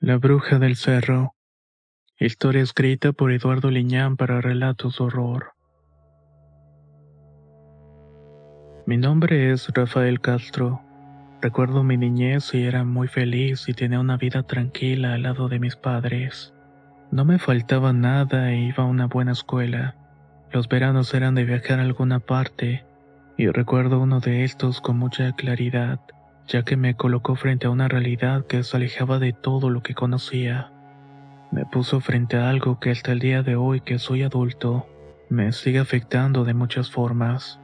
La bruja del cerro. Historia escrita por Eduardo Liñán para relatos de horror. Mi nombre es Rafael Castro. Recuerdo mi niñez y era muy feliz y tenía una vida tranquila al lado de mis padres. No me faltaba nada e iba a una buena escuela. Los veranos eran de viajar a alguna parte, y recuerdo uno de estos con mucha claridad, ya que me colocó frente a una realidad que se alejaba de todo lo que conocía. Me puso frente a algo que hasta el día de hoy que soy adulto, me sigue afectando de muchas formas.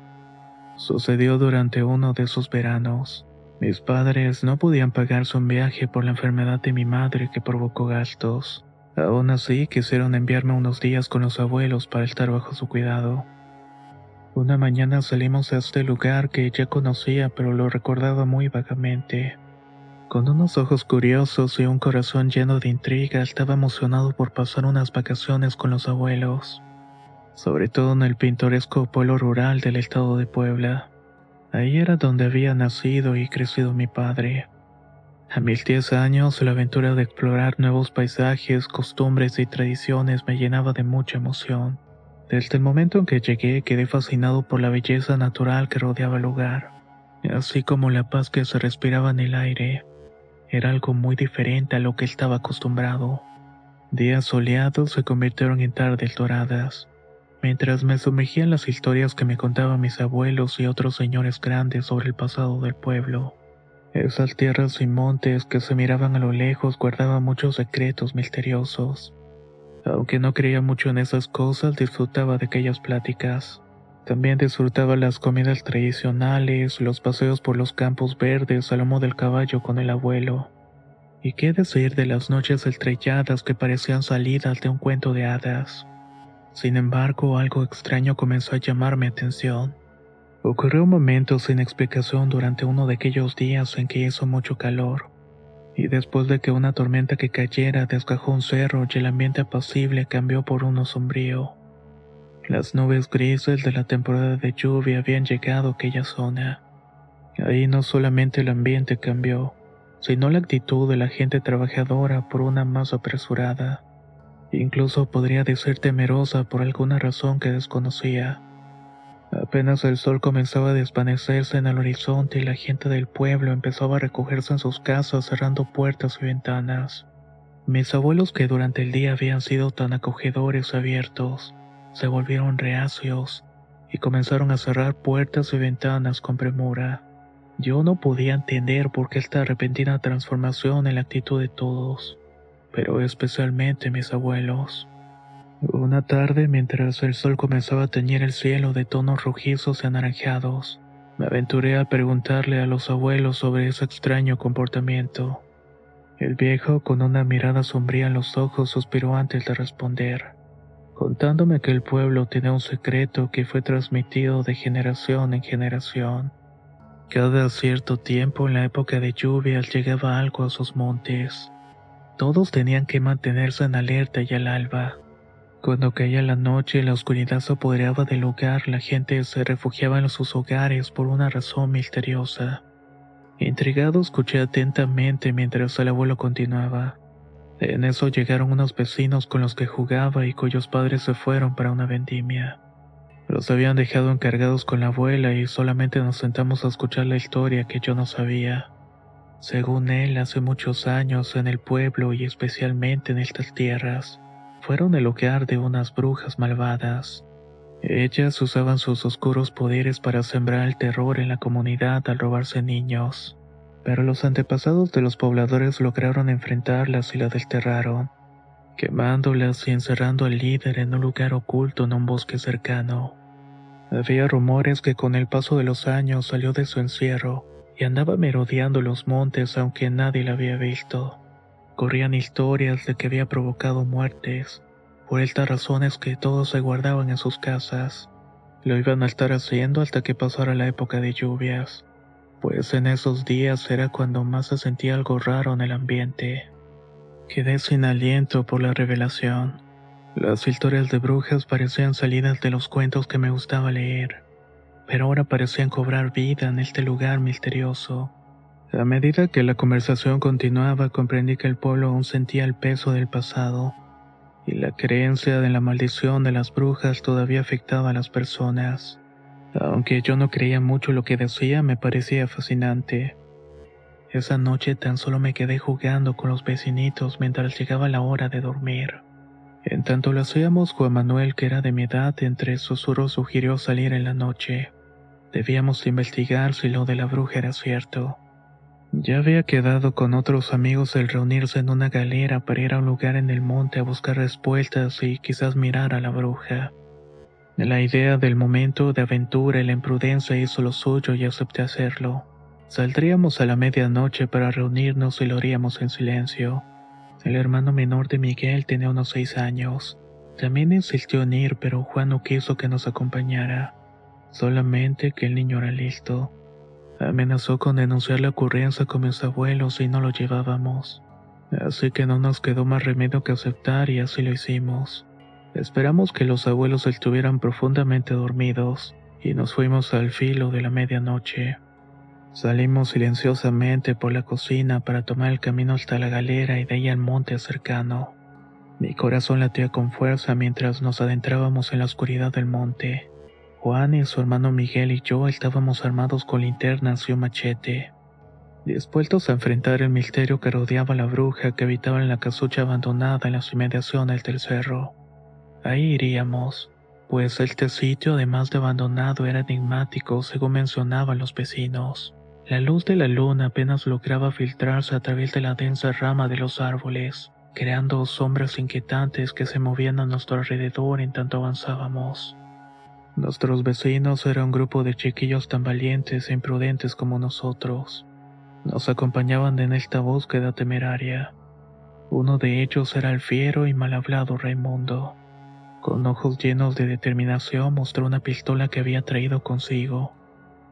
Sucedió durante uno de esos veranos. Mis padres no podían pagarse un viaje por la enfermedad de mi madre que provocó gastos. Aún así, quisieron enviarme unos días con los abuelos para estar bajo su cuidado. Una mañana salimos a este lugar que ya conocía pero lo recordaba muy vagamente. Con unos ojos curiosos y un corazón lleno de intriga, estaba emocionado por pasar unas vacaciones con los abuelos, sobre todo en el pintoresco pueblo rural del estado de Puebla. Ahí era donde había nacido y crecido mi padre. A mis 10 años, la aventura de explorar nuevos paisajes, costumbres y tradiciones me llenaba de mucha emoción. Desde el momento en que llegué, quedé fascinado por la belleza natural que rodeaba el lugar, así como la paz que se respiraba en el aire. Era algo muy diferente a lo que estaba acostumbrado. Días soleados se convirtieron en tardes doradas. Mientras me sumergía en las historias que me contaban mis abuelos y otros señores grandes sobre el pasado del pueblo. Esas tierras y montes que se miraban a lo lejos guardaban muchos secretos misteriosos. Aunque no creía mucho en esas cosas, disfrutaba de aquellas pláticas. También disfrutaba las comidas tradicionales, los paseos por los campos verdes al lomo del caballo con el abuelo. Y qué decir de las noches estrelladas que parecían salidas de un cuento de hadas. Sin embargo, algo extraño comenzó a llamar mi atención. Ocurrió un momento sin explicación durante uno de aquellos días en que hizo mucho calor, y después de que una tormenta que cayera desgajó un cerro y el ambiente apacible cambió por uno sombrío. Las nubes grises de la temporada de lluvia habían llegado a aquella zona. Ahí no solamente el ambiente cambió, sino la actitud de la gente trabajadora por una más apresurada. Incluso podría decir temerosa por alguna razón que desconocía. Apenas el sol comenzaba a desvanecerse en el horizonte y la gente del pueblo empezaba a recogerse en sus casas cerrando puertas y ventanas. Mis abuelos que durante el día habían sido tan acogedores y abiertos, se volvieron reacios y comenzaron a cerrar puertas y ventanas con premura. Yo no podía entender por qué esta repentina transformación en la actitud de todos, pero especialmente mis abuelos. Una tarde, mientras el sol comenzaba a teñir el cielo de tonos rojizos y anaranjados, me aventuré a preguntarle a los abuelos sobre ese extraño comportamiento. El viejo, con una mirada sombría en los ojos, suspiró antes de responder, contándome que el pueblo tenía un secreto que fue transmitido de generación en generación. Cada cierto tiempo, en la época de lluvias, llegaba algo a sus montes. Todos tenían que mantenerse en alerta y al alba cuando caía la noche y la oscuridad se apoderaba del lugar, la gente se refugiaba en sus hogares por una razón misteriosa. Intrigado escuché atentamente mientras el abuelo continuaba. En eso llegaron unos vecinos con los que jugaba y cuyos padres se fueron para una vendimia. Los habían dejado encargados con la abuela y solamente nos sentamos a escuchar la historia que yo no sabía. Según él, hace muchos años en el pueblo y especialmente en estas tierras, fueron el hogar de unas brujas malvadas. Ellas usaban sus oscuros poderes para sembrar el terror en la comunidad al robarse niños. Pero los antepasados de los pobladores lograron enfrentarlas y la desterraron, quemándolas y encerrando al líder en un lugar oculto en un bosque cercano. Había rumores que con el paso de los años salió de su encierro y andaba merodeando los montes aunque nadie la había visto. Corrían historias de que había provocado muertes, por estas razones que todos se guardaban en sus casas. Lo iban a estar haciendo hasta que pasara la época de lluvias, pues en esos días era cuando más se sentía algo raro en el ambiente. Quedé sin aliento por la revelación. Las historias de brujas parecían salidas de los cuentos que me gustaba leer, pero ahora parecían cobrar vida en este lugar misterioso. A medida que la conversación continuaba, comprendí que el pueblo aún sentía el peso del pasado, y la creencia de la maldición de las brujas todavía afectaba a las personas. Aunque yo no creía mucho lo que decía, me parecía fascinante. Esa noche tan solo me quedé jugando con los vecinitos mientras llegaba la hora de dormir. En tanto lo hacíamos, Juan Manuel, que era de mi edad, entre susurros sugirió salir en la noche. Debíamos investigar si lo de la bruja era cierto. Ya había quedado con otros amigos el reunirse en una galera para ir a un lugar en el monte a buscar respuestas y quizás mirar a la bruja. La idea del momento de aventura y la imprudencia hizo lo suyo y acepté hacerlo. Saldríamos a la medianoche para reunirnos y lo haríamos en silencio. El hermano menor de Miguel tenía unos seis años. También insistió en ir, pero Juan no quiso que nos acompañara. Solamente que el niño era listo. Amenazó con denunciar la ocurrencia con mis abuelos si no lo llevábamos. Así que no nos quedó más remedio que aceptar y así lo hicimos. Esperamos que los abuelos estuvieran profundamente dormidos y nos fuimos al filo de la medianoche. Salimos silenciosamente por la cocina para tomar el camino hasta la galera y de ahí al monte cercano. Mi corazón latía con fuerza mientras nos adentrábamos en la oscuridad del monte. Juan y su hermano Miguel y yo estábamos armados con linternas y un machete, dispuestos a enfrentar el misterio que rodeaba a la bruja que habitaba en la casucha abandonada en las inmediaciones del cerro. Ahí iríamos, pues este sitio además de abandonado era enigmático según mencionaban los vecinos. La luz de la luna apenas lograba filtrarse a través de la densa rama de los árboles, creando sombras inquietantes que se movían a nuestro alrededor en tanto avanzábamos. Nuestros vecinos eran un grupo de chiquillos tan valientes e imprudentes como nosotros. Nos acompañaban en esta búsqueda temeraria. Uno de ellos era el fiero y mal hablado Raimundo. Con ojos llenos de determinación mostró una pistola que había traído consigo.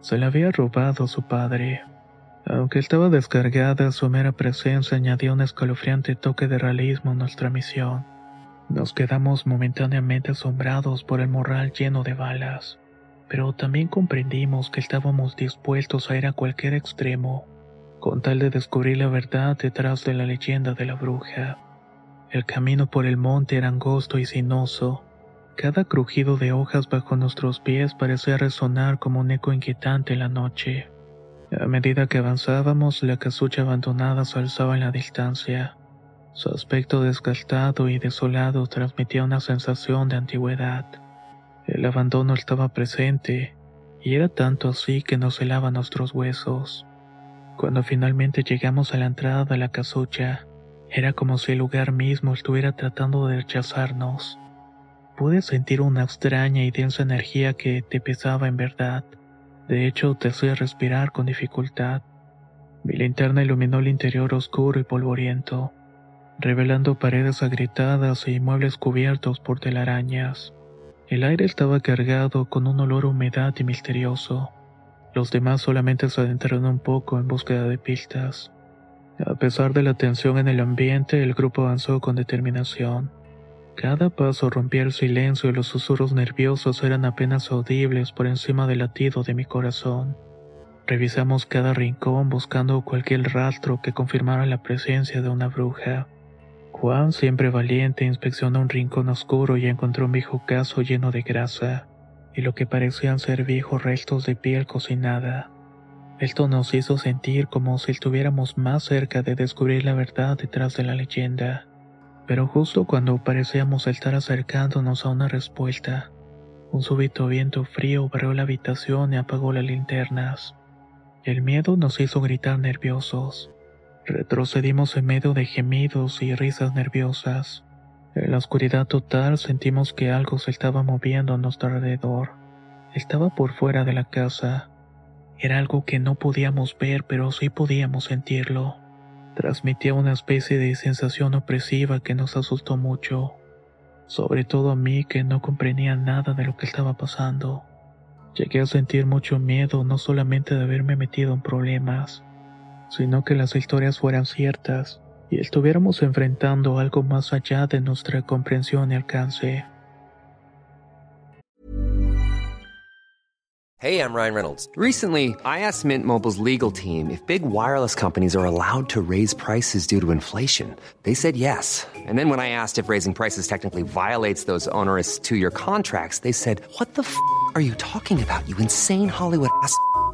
Se la había robado su padre. Aunque estaba descargada, su mera presencia añadió un escalofriante toque de realismo a nuestra misión. Nos quedamos momentáneamente asombrados por el morral lleno de balas, pero también comprendimos que estábamos dispuestos a ir a cualquier extremo, con tal de descubrir la verdad detrás de la leyenda de la bruja. El camino por el monte era angosto y sinuoso, cada crujido de hojas bajo nuestros pies parecía resonar como un eco inquietante en la noche. A medida que avanzábamos, la casucha abandonada se alzaba en la distancia. Su aspecto desgastado y desolado transmitía una sensación de antigüedad. El abandono estaba presente, y era tanto así que nos helaba nuestros huesos. Cuando finalmente llegamos a la entrada de la casucha, era como si el lugar mismo estuviera tratando de rechazarnos. Pude sentir una extraña y densa energía que te pesaba en verdad. De hecho, te hacía respirar con dificultad. Mi linterna iluminó el interior oscuro y polvoriento, revelando paredes agrietadas y muebles cubiertos por telarañas. El aire estaba cargado con un olor humedad y misterioso. Los demás solamente se adentraron un poco en búsqueda de pistas. A pesar de la tensión en el ambiente, el grupo avanzó con determinación. Cada paso rompía el silencio y los susurros nerviosos eran apenas audibles por encima del latido de mi corazón. Revisamos cada rincón buscando cualquier rastro que confirmara la presencia de una bruja. Juan, siempre valiente, inspeccionó un rincón oscuro y encontró un viejo caso lleno de grasa y lo que parecían ser viejos restos de piel cocinada. Esto nos hizo sentir como si estuviéramos más cerca de descubrir la verdad detrás de la leyenda. Pero justo cuando parecíamos estar acercándonos a una respuesta, un súbito viento frío barrió la habitación y apagó las linternas. El miedo nos hizo gritar nerviosos. Retrocedimos en medio de gemidos y risas nerviosas. En la oscuridad total sentimos que algo se estaba moviendo a nuestro alrededor. Estaba por fuera de la casa. Era algo que no podíamos ver, pero sí podíamos sentirlo. Transmitía una especie de sensación opresiva que nos asustó mucho, sobre todo a mí que no comprendía nada de lo que estaba pasando. Llegué a sentir mucho miedo no solamente de haberme metido en problemas, sino que las historias fueran ciertas y estuviéramos enfrentando algo más allá de nuestra comprensión y alcance. Hey, I'm Ryan Reynolds. Recently, I asked Mint Mobile's legal team if big wireless companies are allowed to raise prices due to inflation. They said yes. And then when I asked if raising prices technically violates those onerous two-year contracts, they said, "What the f*** are you talking about? You insane Hollywood ass."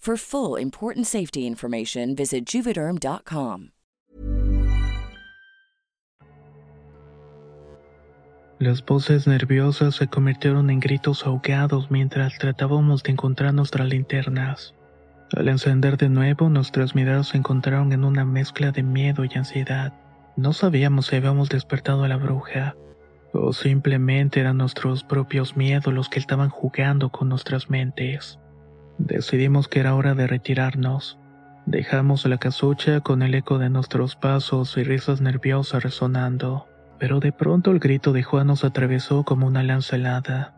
For full important safety information, visit juvederm.com. Las voces nerviosas se convirtieron en gritos ahogados mientras tratábamos de encontrar nuestras linternas. Al encender de nuevo, nuestras miradas se encontraron en una mezcla de miedo y ansiedad. No sabíamos si habíamos despertado a la bruja, o simplemente eran nuestros propios miedos los que estaban jugando con nuestras mentes. Decidimos que era hora de retirarnos. Dejamos la casucha con el eco de nuestros pasos y risas nerviosas resonando. Pero de pronto el grito de Juan nos atravesó como una lanza helada.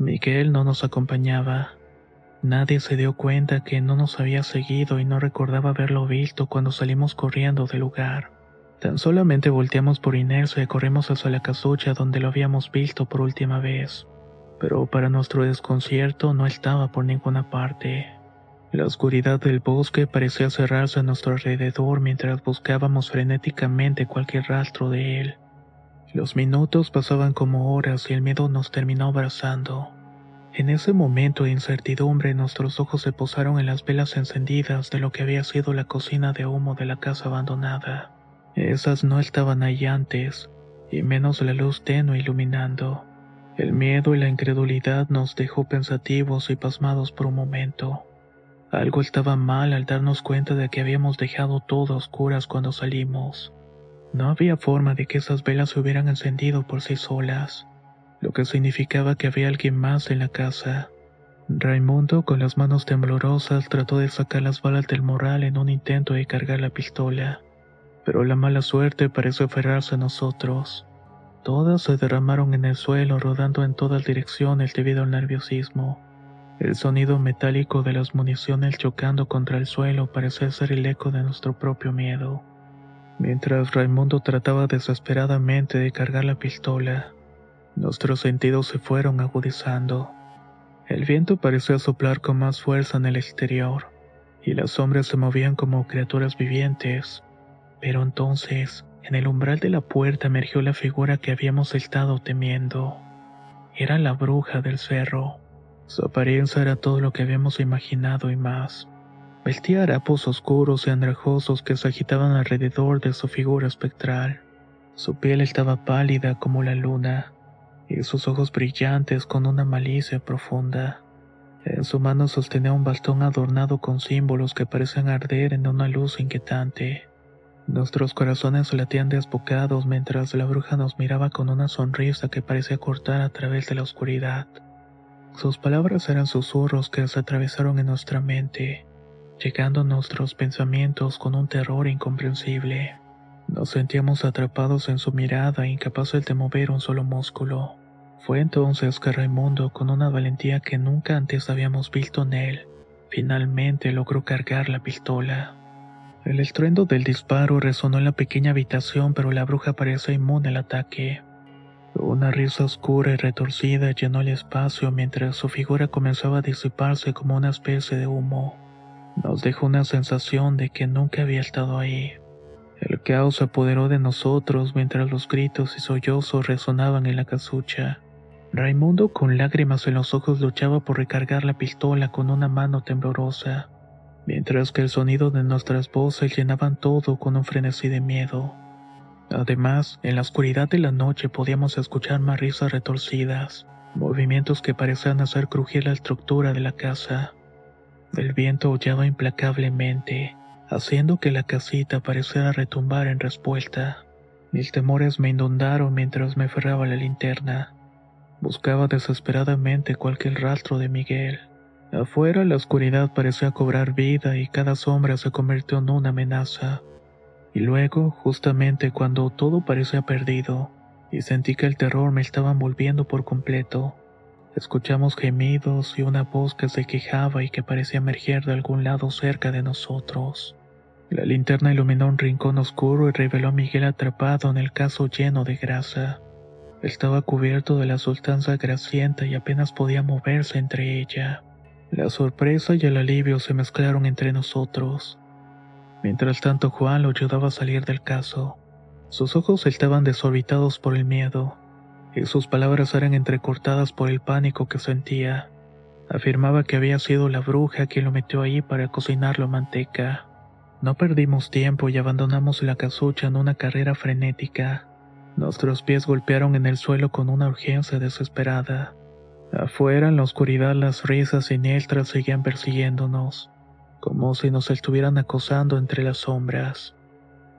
Miguel no nos acompañaba. Nadie se dio cuenta que no nos había seguido y no recordaba haberlo visto cuando salimos corriendo del lugar. Tan solamente volteamos por inercia y corrimos hacia la casucha donde lo habíamos visto por última vez. Pero para nuestro desconcierto no estaba por ninguna parte. La oscuridad del bosque parecía cerrarse a nuestro alrededor mientras buscábamos frenéticamente cualquier rastro de él. Los minutos pasaban como horas y el miedo nos terminó abrazando. En ese momento de incertidumbre nuestros ojos se posaron en las velas encendidas de lo que había sido la cocina de humo de la casa abandonada. Esas no estaban ahí antes, y menos la luz tenue iluminando. El miedo y la incredulidad nos dejó pensativos y pasmados por un momento. Algo estaba mal al darnos cuenta de que habíamos dejado todo a oscuras cuando salimos. No había forma de que esas velas se hubieran encendido por sí solas, lo que significaba que había alguien más en la casa. Raimundo, con las manos temblorosas, trató de sacar las balas del morral en un intento de cargar la pistola, pero la mala suerte pareció aferrarse a nosotros. Todas se derramaron en el suelo, rodando en todas direcciones debido al nerviosismo. El sonido metálico de las municiones chocando contra el suelo parecía ser el eco de nuestro propio miedo. Mientras Raimundo trataba desesperadamente de cargar la pistola, nuestros sentidos se fueron agudizando. El viento parecía soplar con más fuerza en el exterior, y las sombras se movían como criaturas vivientes. Pero entonces, en el umbral de la puerta emergió la figura que habíamos estado temiendo. Era la bruja del cerro. Su apariencia era todo lo que habíamos imaginado y más. Vestía harapos oscuros y andrajosos que se agitaban alrededor de su figura espectral. Su piel estaba pálida como la luna, y sus ojos brillantes con una malicia profunda. En su mano sostenía un bastón adornado con símbolos que parecían arder en una luz inquietante. Nuestros corazones latían desbocados mientras la bruja nos miraba con una sonrisa que parecía cortar a través de la oscuridad. Sus palabras eran susurros que se atravesaron en nuestra mente, llegando a nuestros pensamientos con un terror incomprensible. Nos sentíamos atrapados en su mirada, incapaces de mover un solo músculo. Fue entonces que Raimundo, con una valentía que nunca antes habíamos visto en él, finalmente logró cargar la pistola. El estruendo del disparo resonó en la pequeña habitación, pero la bruja parecía inmune al ataque. Una risa oscura y retorcida llenó el espacio mientras su figura comenzaba a disiparse como una especie de humo. Nos dejó una sensación de que nunca había estado ahí. El caos se apoderó de nosotros mientras los gritos y sollozos resonaban en la casucha. Raimundo con lágrimas en los ojos luchaba por recargar la pistola con una mano temblorosa, mientras que el sonido de nuestras voces llenaban todo con un frenesí de miedo. Además, en la oscuridad de la noche podíamos escuchar más risas retorcidas, movimientos que parecían hacer crujir la estructura de la casa. El viento aullaba implacablemente, haciendo que la casita pareciera retumbar en respuesta. Mis temores me inundaron mientras me aferraba la linterna. Buscaba desesperadamente cualquier rastro de Miguel. Afuera la oscuridad parecía cobrar vida y cada sombra se convirtió en una amenaza. Y luego, justamente cuando todo parecía perdido, y sentí que el terror me estaba envolviendo por completo, escuchamos gemidos y una voz que se quejaba y que parecía emerger de algún lado cerca de nosotros. La linterna iluminó un rincón oscuro y reveló a Miguel atrapado en el caso lleno de grasa. Estaba cubierto de la sustancia grasienta y apenas podía moverse entre ella. La sorpresa y el alivio se mezclaron entre nosotros. Mientras tanto Juan lo ayudaba a salir del caso. Sus ojos estaban desorbitados por el miedo, y sus palabras eran entrecortadas por el pánico que sentía. Afirmaba que había sido la bruja quien lo metió ahí para cocinarlo manteca. No perdimos tiempo y abandonamos la casucha en una carrera frenética. Nuestros pies golpearon en el suelo con una urgencia desesperada. Afuera, en la oscuridad, las risas siniestras seguían persiguiéndonos como si nos estuvieran acosando entre las sombras.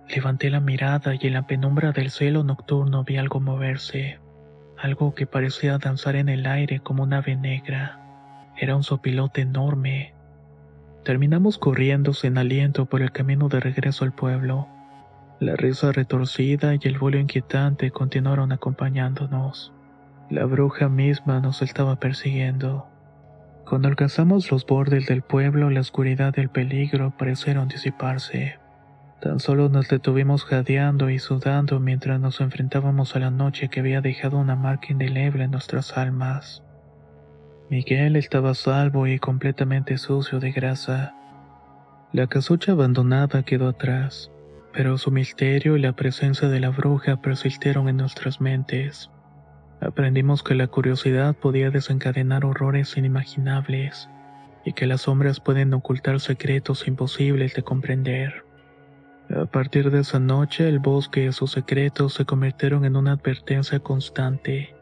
Levanté la mirada y en la penumbra del cielo nocturno vi algo moverse, algo que parecía danzar en el aire como una ave negra. Era un sopilote enorme. Terminamos corriendo sin aliento por el camino de regreso al pueblo. La risa retorcida y el vuelo inquietante continuaron acompañándonos. La bruja misma nos estaba persiguiendo. Cuando alcanzamos los bordes del pueblo, la oscuridad y el peligro parecieron disiparse. Tan solo nos detuvimos jadeando y sudando mientras nos enfrentábamos a la noche que había dejado una marca indeleble en nuestras almas. Miguel estaba salvo y completamente sucio de grasa. La casucha abandonada quedó atrás, pero su misterio y la presencia de la bruja persistieron en nuestras mentes. Aprendimos que la curiosidad podía desencadenar horrores inimaginables y que las sombras pueden ocultar secretos imposibles de comprender. A partir de esa noche, el bosque y sus secretos se convirtieron en una advertencia constante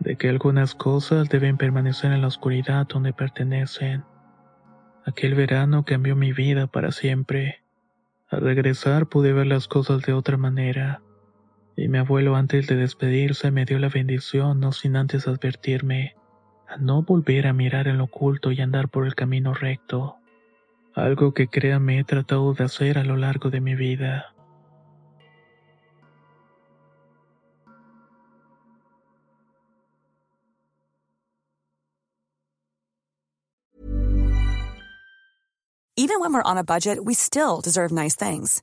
de que algunas cosas deben permanecer en la oscuridad donde pertenecen. Aquel verano cambió mi vida para siempre. Al regresar pude ver las cosas de otra manera y mi abuelo antes de despedirse me dio la bendición no sin antes advertirme a no volver a mirar en lo oculto y andar por el camino recto, algo que créame he tratado de hacer a lo largo de mi vida. Even when we're on a budget, we still deserve nice things.